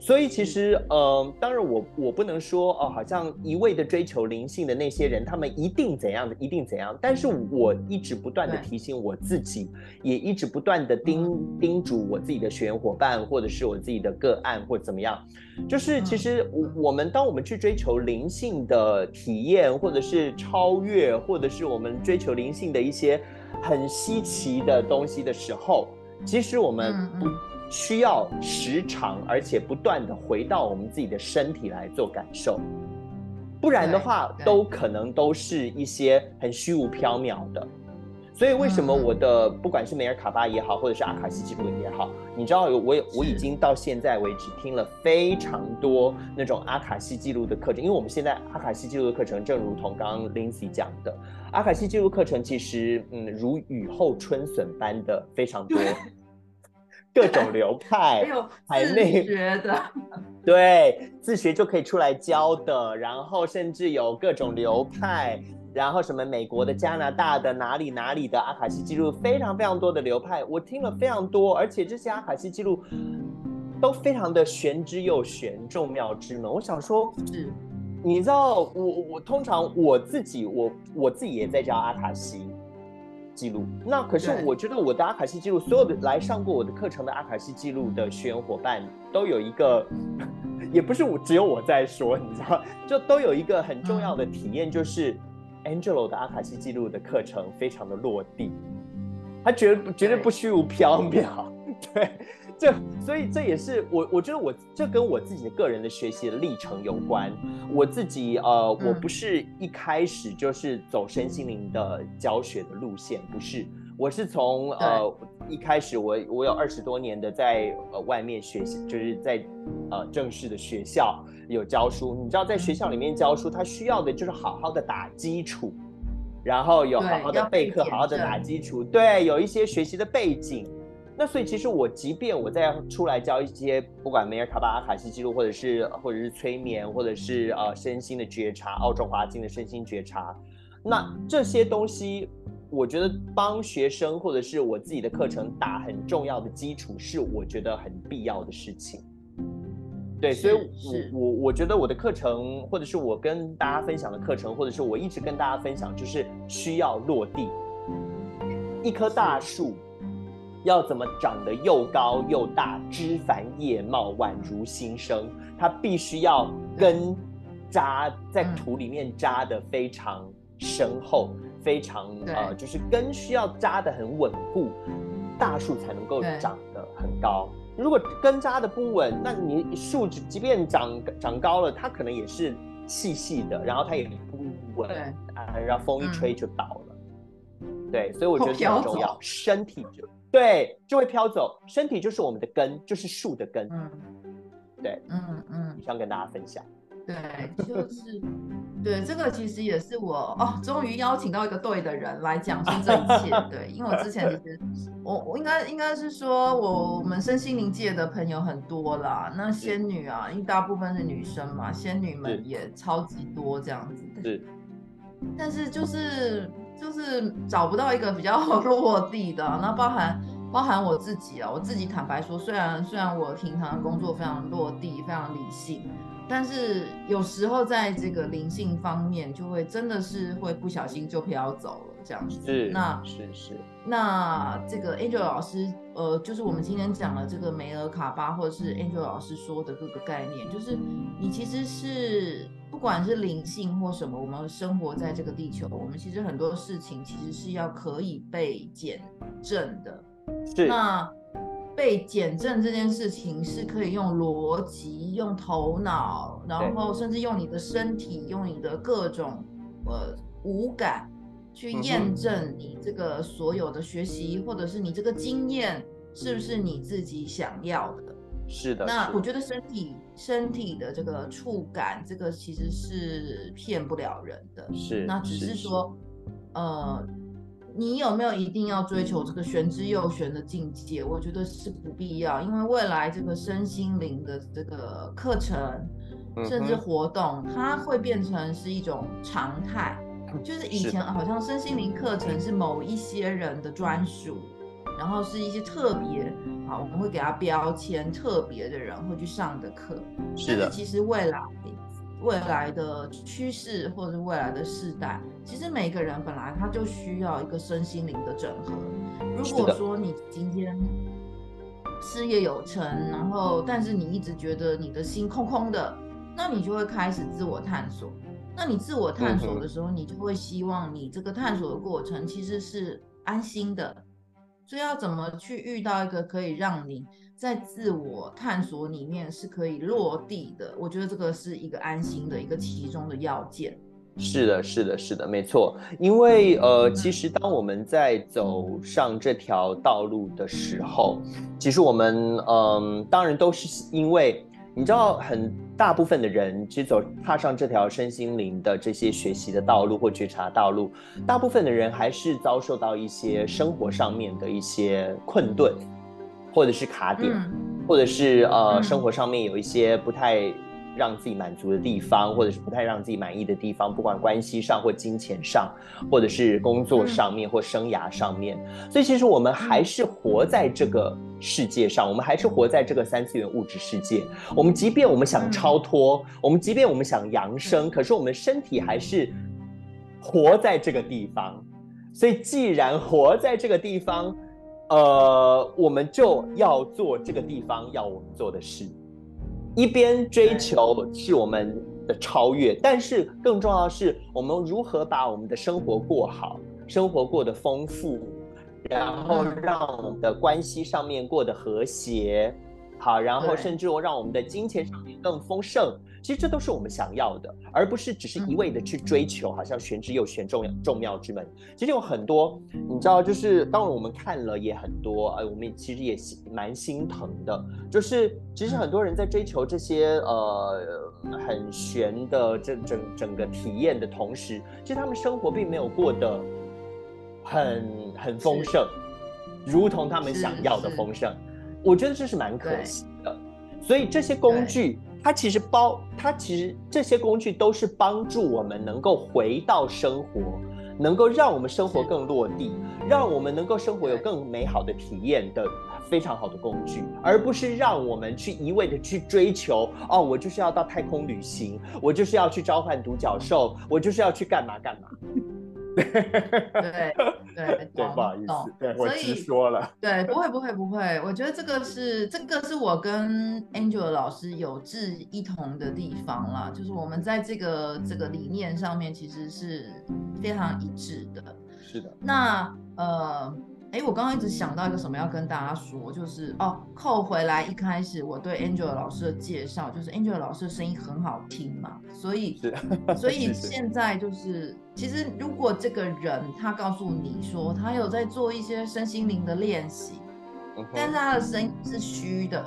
所以其实，呃，当然我我不能说哦，好像一味的追求灵性的那些人，他们一定怎样的，一定怎样。但是我一直不断的提醒我自己，也一直不断的叮叮嘱我自己的学员伙伴，或者是我自己的个案，或者怎么样，就是其实我我们当我们去追求灵性的体验，或者是超越，或者是我们追求灵性的一些很稀奇的东西的时候，其实我们不。需要时常而且不断的回到我们自己的身体来做感受，不然的话都可能都是一些很虚无缥缈的。所以为什么我的不管是梅尔卡巴也好，或者是阿卡西记录也好，你知道我我已经到现在为止听了非常多那种阿卡西记录的课程，因为我们现在阿卡西记录的课程，正如同刚刚 Lindsay 讲的，阿卡西记录课程其实嗯如雨后春笋般的非常多，各种流 派，还有自学的，对，自学就可以出来教的，然后甚至有各种流派。然后什么美国的、加拿大的、哪里哪里的阿卡西记录，非常非常多的流派，我听了非常多，而且这些阿卡西记录都非常的玄之又玄，众妙之门。我想说，是，你知道，我我通常我自己，我我自己也在教阿卡西记录。那可是我觉得我的阿卡西记录，所有的来上过我的课程的阿卡西记录的学员伙伴，都有一个，也不是我只有我在说，你知道，就都有一个很重要的体验，就是。Angelo 的阿卡西记录的课程非常的落地，他绝绝对不虚无缥缈，对，这所以这也是我我觉得我这跟我自己的个人的学习的历程有关。我自己呃，我不是一开始就是走身心灵的教学的路线，不是，我是从呃一开始我我有二十多年的在呃外面学习，就是在呃正式的学校。有教书，你知道，在学校里面教书，他需要的就是好好的打基础，然后有好好的备课，好好的打基础，对，有一些学习的背景。那所以其实我即便我在出来教一些，不管梅尔卡巴阿卡西记录，或者是或者是催眠，或者是呃身心的觉察，澳洲华经的身心觉察，那这些东西，我觉得帮学生或者是我自己的课程打很重要的基础，是我觉得很必要的事情。对，所以我我我觉得我的课程，或者是我跟大家分享的课程，或者是我一直跟大家分享，就是需要落地。一棵大树要怎么长得又高又大，枝繁叶茂，宛如新生？它必须要根扎在土里面扎的非常深厚，非常呃，就是根需要扎的很稳固，大树才能够长得很高。如果根扎的不稳，那你树枝即便长长高了，它可能也是细细的，然后它也不稳啊，然后风一吹就倒了。嗯、对，所以我觉得这很重要，身体就对就会飘走，身体就是我们的根，就是树的根。嗯，对，嗯嗯，想跟大家分享。对，就是，对，这个其实也是我哦，终于邀请到一个对的人来讲述这一切。对，因为我之前其实我我应该应该是说，我们身心灵界的朋友很多啦。那仙女啊，因为大部分是女生嘛，仙女们也超级多这样子。是，但是就是就是找不到一个比较 落地的，那包含包含我自己啊，我自己坦白说，虽然虽然我平常工作非常落地，非常理性。但是有时候在这个灵性方面，就会真的是会不小心就飘走了这样子。是，那是是。那这个 Angel 老师，呃，就是我们今天讲的这个梅尔卡巴，或者是 Angel 老师说的各个概念，就是你其实是不管是灵性或什么，我们生活在这个地球，我们其实很多事情其实是要可以被减证的。是。那。被减证这件事情是可以用逻辑、用头脑，然后甚至用你的身体、用你的各种呃五感去验证你这个所有的学习，或者是你这个经验是不是你自己想要的？是的。那我觉得身体身体的这个触感，这个其实是骗不了人的。是。那只是说，呃。你有没有一定要追求这个玄之又玄的境界？我觉得是不必要，因为未来这个身心灵的这个课程，甚至活动，它会变成是一种常态。就是以前好像身心灵课程是某一些人的专属，然后是一些特别，好，我们会给他标签，特别的人会去上的课。是的。但是其实未来。未来的趋势或者未来的世代，其实每个人本来他就需要一个身心灵的整合。如果说你今天事业有成，然后但是你一直觉得你的心空空的，那你就会开始自我探索。那你自我探索的时候，你就会希望你这个探索的过程其实是安心的，所以要怎么去遇到一个可以让你在自我探索里面是可以落地的？我觉得这个是一个安心的一个其中的要件。是的，是的，是的，没错。因为呃，其实当我们在走上这条道路的时候，其实我们嗯、呃，当然都是因为你知道，很大部分的人其实走踏上这条身心灵的这些学习的道路或觉察道路，大部分的人还是遭受到一些生活上面的一些困顿，或者是卡点，嗯、或者是呃，嗯、生活上面有一些不太。让自己满足的地方，或者是不太让自己满意的地方，不管关系上或金钱上，或者是工作上面或生涯上面，所以其实我们还是活在这个世界上，我们还是活在这个三次元物质世界。我们即便我们想超脱，我们即便我们想扬升，可是我们身体还是活在这个地方。所以既然活在这个地方，呃，我们就要做这个地方要我们做的事。一边追求是我们的超越，但是更重要的是，我们如何把我们的生活过好，生活过得丰富，然后让我们的关系上面过得和谐，好，然后甚至让我们的金钱上面更丰盛。其实这都是我们想要的，而不是只是一味的去追求，好像玄之又玄，众众妙之门。其实有很多，你知道，就是当然我们看了也很多，哎，我们其实也蛮心疼的。就是其实很多人在追求这些呃很玄的这整整整个体验的同时，其实他们生活并没有过得很很丰盛，如同他们想要的丰盛。我觉得这是蛮可惜的。所以这些工具。它其实包，它其实这些工具都是帮助我们能够回到生活，能够让我们生活更落地，让我们能够生活有更美好的体验的非常好的工具，而不是让我们去一味的去追求。哦，我就是要到太空旅行，我就是要去召唤独角兽，我就是要去干嘛干嘛。对对对，对，不好意思，对，我直说了。对，不会不会不会，我觉得这个是这个是我跟 Angela 老师有志一同的地方啦，就是我们在这个这个理念上面其实是非常一致的。是的。那呃。哎，我刚刚一直想到一个什么要跟大家说，就是哦，扣回来一开始我对 Angela 老师的介绍，就是 Angela 老师的声音很好听嘛，所以所 以现在就是，其实如果这个人他告诉你说他有在做一些身心灵的练习，但是他的声音是虚的，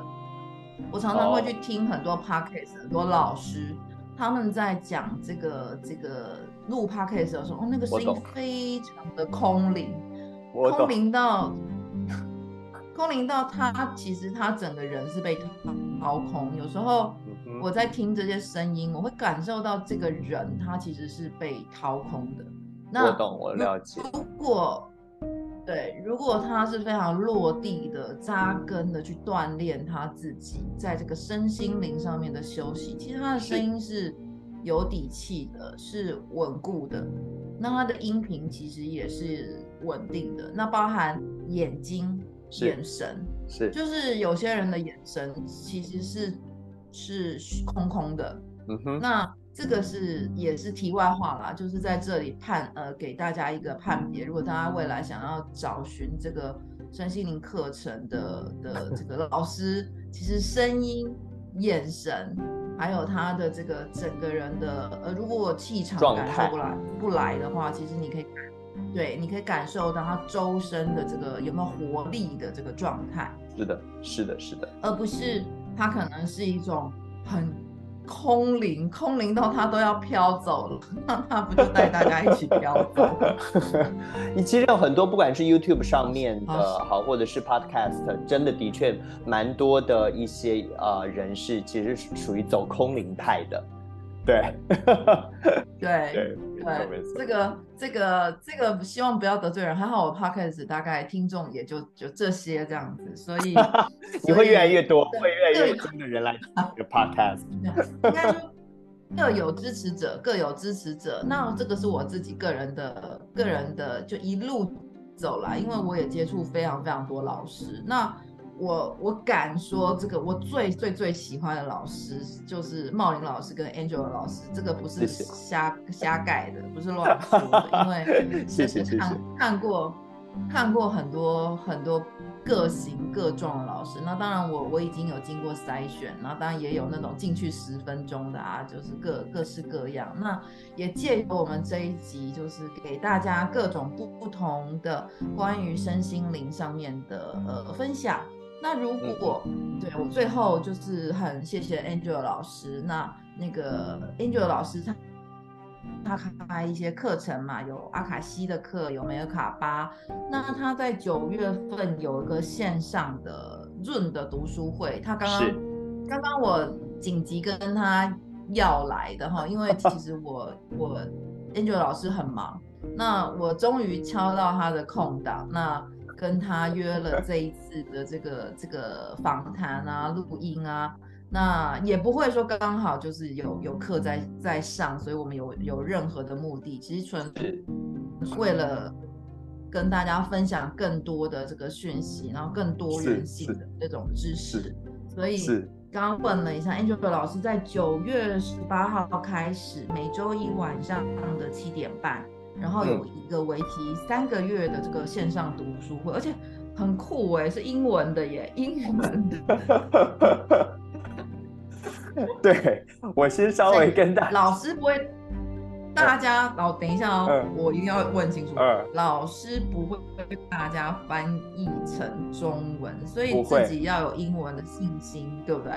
我常常会去听很多 podcast，很多老师他们在讲这个这个录 podcast 的时候，哦，那个声音非常的空灵。空灵到，空灵到他其实他整个人是被掏空。有时候我在听这些声音，我会感受到这个人他其实是被掏空的。那我懂，我了解。如果对，如果他是非常落地的、扎根的去锻炼他自己，在这个身心灵上面的休息，其实他的声音是有底气的，是稳固的。那他的音频其实也是稳定的，那包含眼睛、眼神，是，就是有些人的眼神其实是是空空的，嗯哼，那这个是也是题外话啦，就是在这里判呃给大家一个判别，如果大家未来想要找寻这个身心灵课程的的 这个老师，其实声音、眼神。还有他的这个整个人的呃，如果我气场感受不来不来的话，其实你可以对，你可以感受到他周身的这个有没有活力的这个状态。是的，是的，是的，而不是他可能是一种很。空灵，空灵到他都要飘走了，那他不就带大家一起飘走？你其实有很多，不管是 YouTube 上面的好，或者是 Podcast，真的的确蛮多的一些呃人士其实是属于走空灵派的。对，对对对，这个这个这个希望不要得罪人。还好我 podcast 大概听众也就就这些这样子，所以 你会越来越多，会越来越多的人来听这个 podcast。应该说各有支持者，各有支持者。那这个是我自己个人的个人的，就一路走来，因为我也接触非常非常多老师。那我我敢说，这个我最最最喜欢的老师就是茂林老师跟 Angela 老师，这个不是瞎瞎盖的，不是乱说的，因为是 看谢谢谢谢看过看过很多很多各型各状的老师，那当然我我已经有经过筛选，然后当然也有那种进去十分钟的啊，就是各各式各样。那也借由我们这一集，就是给大家各种不不同的关于身心灵上面的呃分享。那如果对我最后就是很谢谢 Angel 老师，那那个 Angel 老师他。他开一些课程嘛，有阿卡西的课，有梅尔卡巴。那他在九月份有一个线上的润的读书会，他刚刚刚刚我紧急跟他要来的哈，因为其实我我 Angel 老师很忙，那我终于敲到他的空档，那跟他约了这一次的这个这个访谈啊，录音啊。那也不会说刚好就是有有课在在上，所以我们有有任何的目的，其实纯为了跟大家分享更多的这个讯息，然后更多元性的这种知识。所以刚刚问了一下 Angel 老师，在九月十八号开始，每周一晚上的七点半，然后有一个为期三个月的这个线上读书会，而且很酷哎，是英文的耶，英 文的。对，我先稍微跟大家，老师不会，大家老等一下哦，嗯、我一定要问清楚，嗯、老师不会被大家翻译成中文，所以自己要有英文的信心，对不对？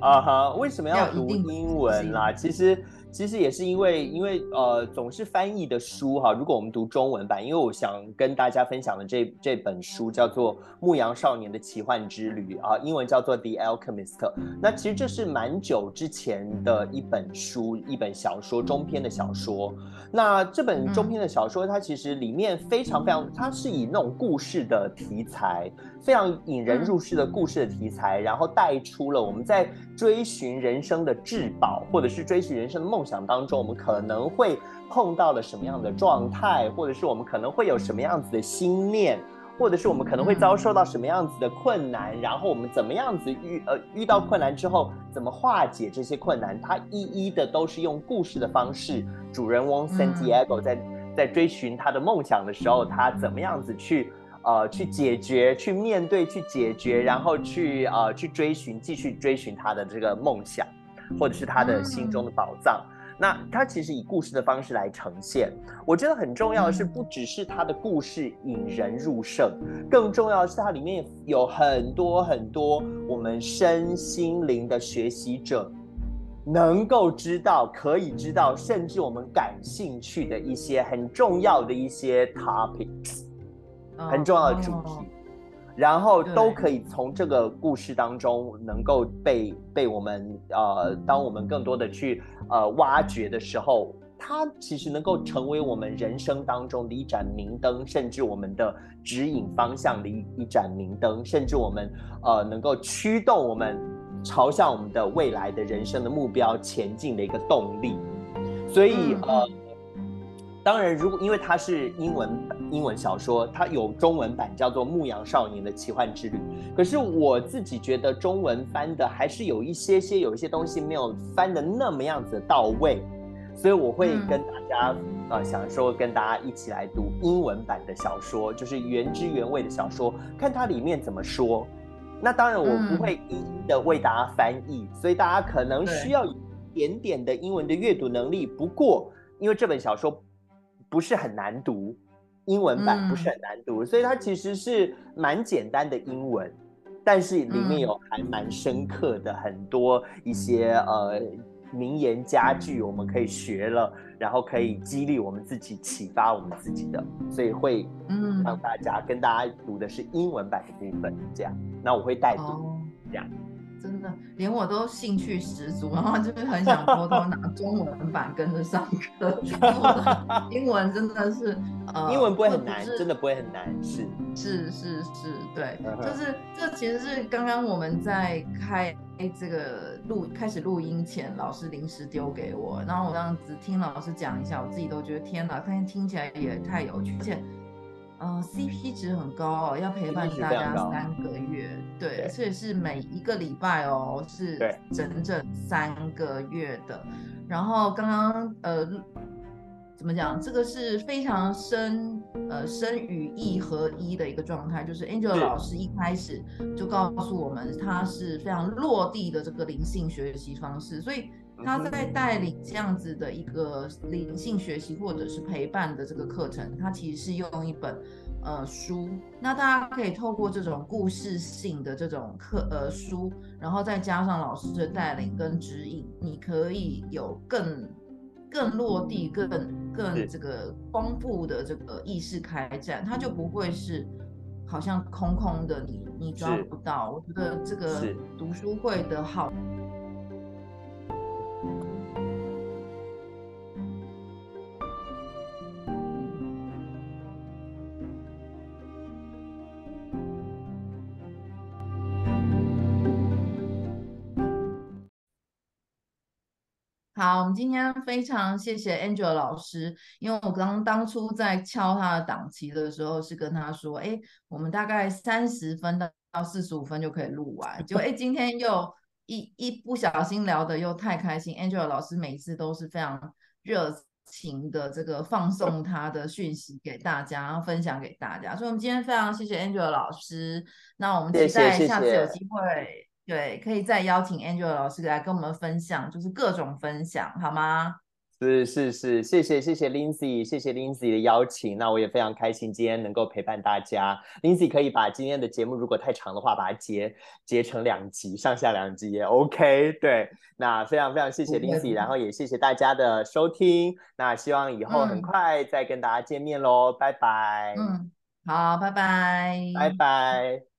啊哈，为什么要读英文啦？其实。其实也是因为，因为呃，总是翻译的书哈。如果我们读中文版，因为我想跟大家分享的这这本书叫做《牧羊少年的奇幻之旅》啊，英文叫做《The Alchemist》。那其实这是蛮久之前的一本书，一本小说，中篇的小说。那这本中篇的小说，它其实里面非常非常，它是以那种故事的题材。非常引人入胜的故事的题材，然后带出了我们在追寻人生的至宝，或者是追寻人生的梦想当中，我们可能会碰到了什么样的状态，或者是我们可能会有什么样子的心念，或者是我们可能会遭受到什么样子的困难，然后我们怎么样子遇呃遇到困难之后怎么化解这些困难，它一一的都是用故事的方式，主人翁 San Diego 在在追寻他的梦想的时候，他怎么样子去。呃，去解决，去面对，去解决，然后去呃，去追寻，继续追寻他的这个梦想，或者是他的心中的宝藏。嗯、那它其实以故事的方式来呈现，我觉得很重要的是，不只是它的故事引人入胜，更重要的是它里面有很多很多我们身心灵的学习者能够知道、可以知道，甚至我们感兴趣的一些很重要的一些 topics。很重要的主题，然后都可以从这个故事当中能够被被我们呃，当我们更多的去呃挖掘的时候，它其实能够成为我们人生当中的一盏明灯，甚至我们的指引方向的一一盏明灯，甚至我们呃能够驱动我们朝向我们的未来的人生的目标前进的一个动力。所以、嗯、呃。当然，如果因为它是英文英文小说，它有中文版叫做《牧羊少年的奇幻之旅》。可是我自己觉得中文翻的还是有一些些有一些东西没有翻的那么样子到位，所以我会跟大家、嗯、呃想说跟大家一起来读英文版的小说，就是原汁原味的小说，看它里面怎么说。那当然我不会一一的为大家翻译，嗯、所以大家可能需要一点点的英文的阅读能力。不过因为这本小说。不是很难读，英文版不是很难读，嗯、所以它其实是蛮简单的英文，但是里面有还蛮深刻的很多一些呃名言佳句，我们可以学了，然后可以激励我们自己，启发我们自己的，所以会嗯。让大家跟大家读的是英文版的部分，这样，那我会带读这样。真的，连我都兴趣十足，然后就是很想偷偷拿中文版跟着上课。英文真的是，呃，英文不会很难，真的不会很难，是是是是，对，就是这其实是刚刚我们在开这个录开始录音前，老师临时丢给我，然后我这样子听老师讲一下，我自己都觉得天哪，看听起来也太有趣，而且。呃，CP 值很高哦，要陪伴大家三个月，对，而且是每一个礼拜哦，是整整三个月的。然后刚刚呃，怎怎么讲？这个是非常深呃深与意合一的一个状态。就是 Angela 老师一开始就告诉我们，他是非常落地的这个灵性学习方式，所以他在带领这样子的一个灵性学习或者是陪伴的这个课程，他其实是用一本。呃，书，那大家可以透过这种故事性的这种课呃书，然后再加上老师的带领跟指引，你可以有更更落地、更更这个丰富的这个意识开展，它就不会是好像空空的你，你你抓不到。我觉得这个读书会的好。好，我们今天非常谢谢 Angela 老师，因为我刚当初在敲他的档期的时候，是跟他说，哎，我们大概三十分到四十五分就可以录完，结果哎，今天又一一不小心聊的又太开心，Angela 老师每次都是非常热情的这个放送他的讯息给大家，然后分享给大家，所以我们今天非常谢谢 Angela 老师，那我们期待下次有机会。谢谢谢谢对，可以再邀请 Angela 老师来跟我们分享，就是各种分享，好吗？是是是，谢谢谢谢 Lindsay，谢谢 Lindsay 的邀请。那我也非常开心今天能够陪伴大家。Lindsay 可以把今天的节目如果太长的话，把它截截成两集，上下两集也 OK。对，那非常非常谢谢 Lindsay，然后也谢谢大家的收听。那希望以后很快再跟大家见面喽，嗯、拜拜。嗯，好，拜拜，拜拜。